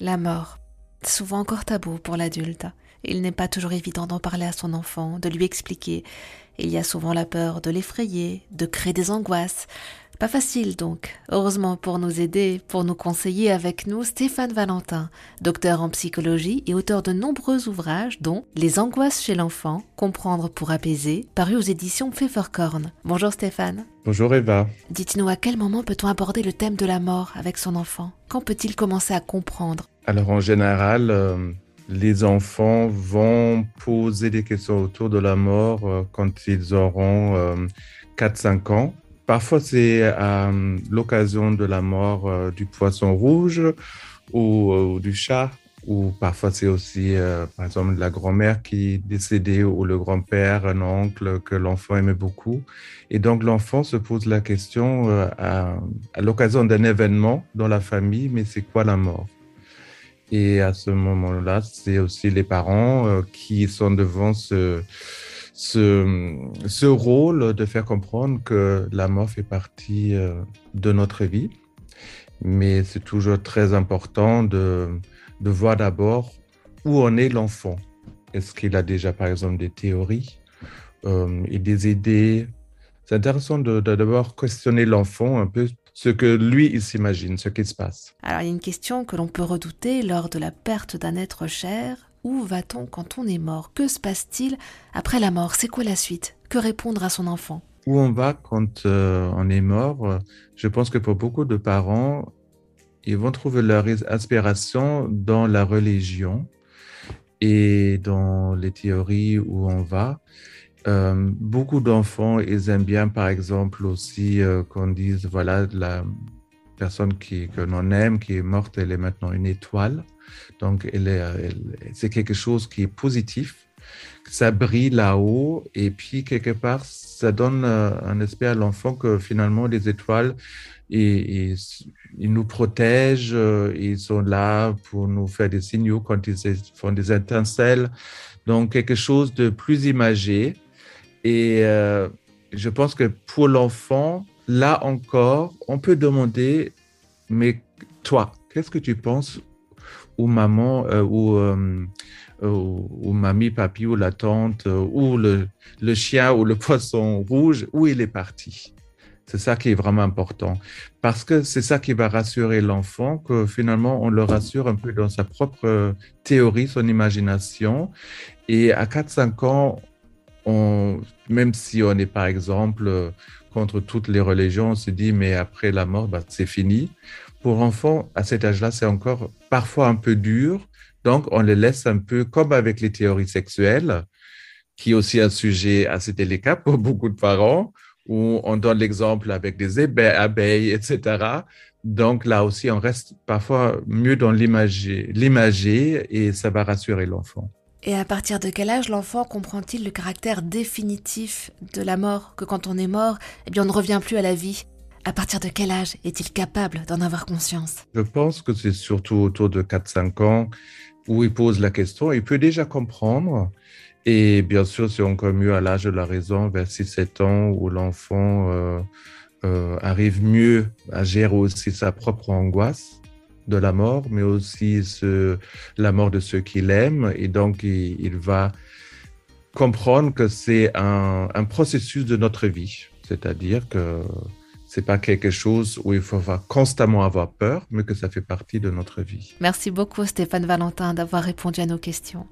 La mort, souvent encore tabou pour l'adulte. Il n'est pas toujours évident d'en parler à son enfant, de lui expliquer. Il y a souvent la peur de l'effrayer, de créer des angoisses. Pas facile donc. Heureusement pour nous aider, pour nous conseiller avec nous, Stéphane Valentin, docteur en psychologie et auteur de nombreux ouvrages dont Les angoisses chez l'enfant, comprendre pour apaiser, paru aux éditions Pfefferkorn. Bonjour Stéphane. Bonjour Eva. Dites-nous à quel moment peut-on aborder le thème de la mort avec son enfant? Quand peut-il commencer à comprendre? Alors en général, euh, les enfants vont poser des questions autour de la mort euh, quand ils auront 4-5 euh, ans. Parfois, c'est à l'occasion de la mort euh, du poisson rouge ou, du chat, ou parfois c'est aussi, par exemple, la grand-mère qui est décédée ou le grand-père, un oncle que l'enfant aimait beaucoup. Et donc, l'enfant se pose la question à l'occasion d'un événement dans la famille, mais c'est quoi la mort? Et à ce moment-là, c'est aussi les parents euh, qui sont devant ce, ce, ce, rôle de faire comprendre que la mort fait partie euh, de notre vie. Mais c'est toujours très important de, de voir d'abord où en est l'enfant. Est-ce qu'il a déjà, par exemple, des théories euh, et des idées? C'est intéressant de d'abord questionner l'enfant un peu ce que lui, il s'imagine, ce qui se passe. Alors, il y a une question que l'on peut redouter lors de la perte d'un être cher. Où va-t-on quand on est mort? Que se passe-t-il après la mort? C'est quoi la suite? Que répondre à son enfant? Où on va quand euh, on est mort? Je pense que pour beaucoup de parents, ils vont trouver leur inspiration dans la religion et dans les théories où on va. Euh, beaucoup d'enfants, ils aiment bien, par exemple, aussi euh, qu'on dise, voilà, la personne qui, que l'on aime, qui est morte, elle est maintenant une étoile. Donc, elle est, c'est quelque chose qui est positif. Ça brille là-haut et puis, quelque part, ça donne euh, un esprit à l'enfant que finalement, les étoiles, ils, nous protègent, ils sont là pour nous faire des signaux quand ils font des étincelles. Donc, quelque chose de plus imagé et euh, je pense que pour l'enfant, là encore, on peut demander, mais toi, qu'est-ce que tu penses ou maman euh, euh, ou, ou, mamie, papy ou la tante ou le, le chien ou le poisson rouge, où il est parti? C'est ça qui est vraiment important. Parce que c'est ça qui va rassurer l'enfant, que finalement, on le rassure un peu dans sa propre théorie, son imagination. Et à 4-5 ans, même si on est par exemple contre toutes les religions, on se dit mais après la mort, bah, c'est fini. Pour l'enfant, à cet âge-là, c'est encore parfois un peu dur. Donc, on les laisse un peu comme avec les théories sexuelles, qui est aussi un sujet assez délicat pour beaucoup de parents, où on donne l'exemple avec des abeilles, etc. Donc là aussi, on reste parfois mieux dans l'imager et ça va rassurer l'enfant. Et à partir de quel âge l'enfant comprend-il le caractère définitif de la mort, que quand on est mort, eh bien on ne revient plus à la vie? À partir de quel âge est-il capable d'en avoir conscience? Je pense que c'est surtout autour de 4-5 ans où il pose la question, il peut déjà comprendre. Et bien sûr, c'est encore mieux à l'âge de la raison, vers 6-7 ans, où l'enfant euh, euh, arrive mieux à gérer aussi sa propre angoisse de la mort, mais aussi la mort de ceux qu'il aime. Et donc, il, va comprendre que c'est un, un, processus de notre vie. C'est-à-dire que c'est pas quelque chose où il faut constamment avoir peur, mais que ça fait partie de notre vie. Merci beaucoup Stéphane Valentin d'avoir répondu à nos questions.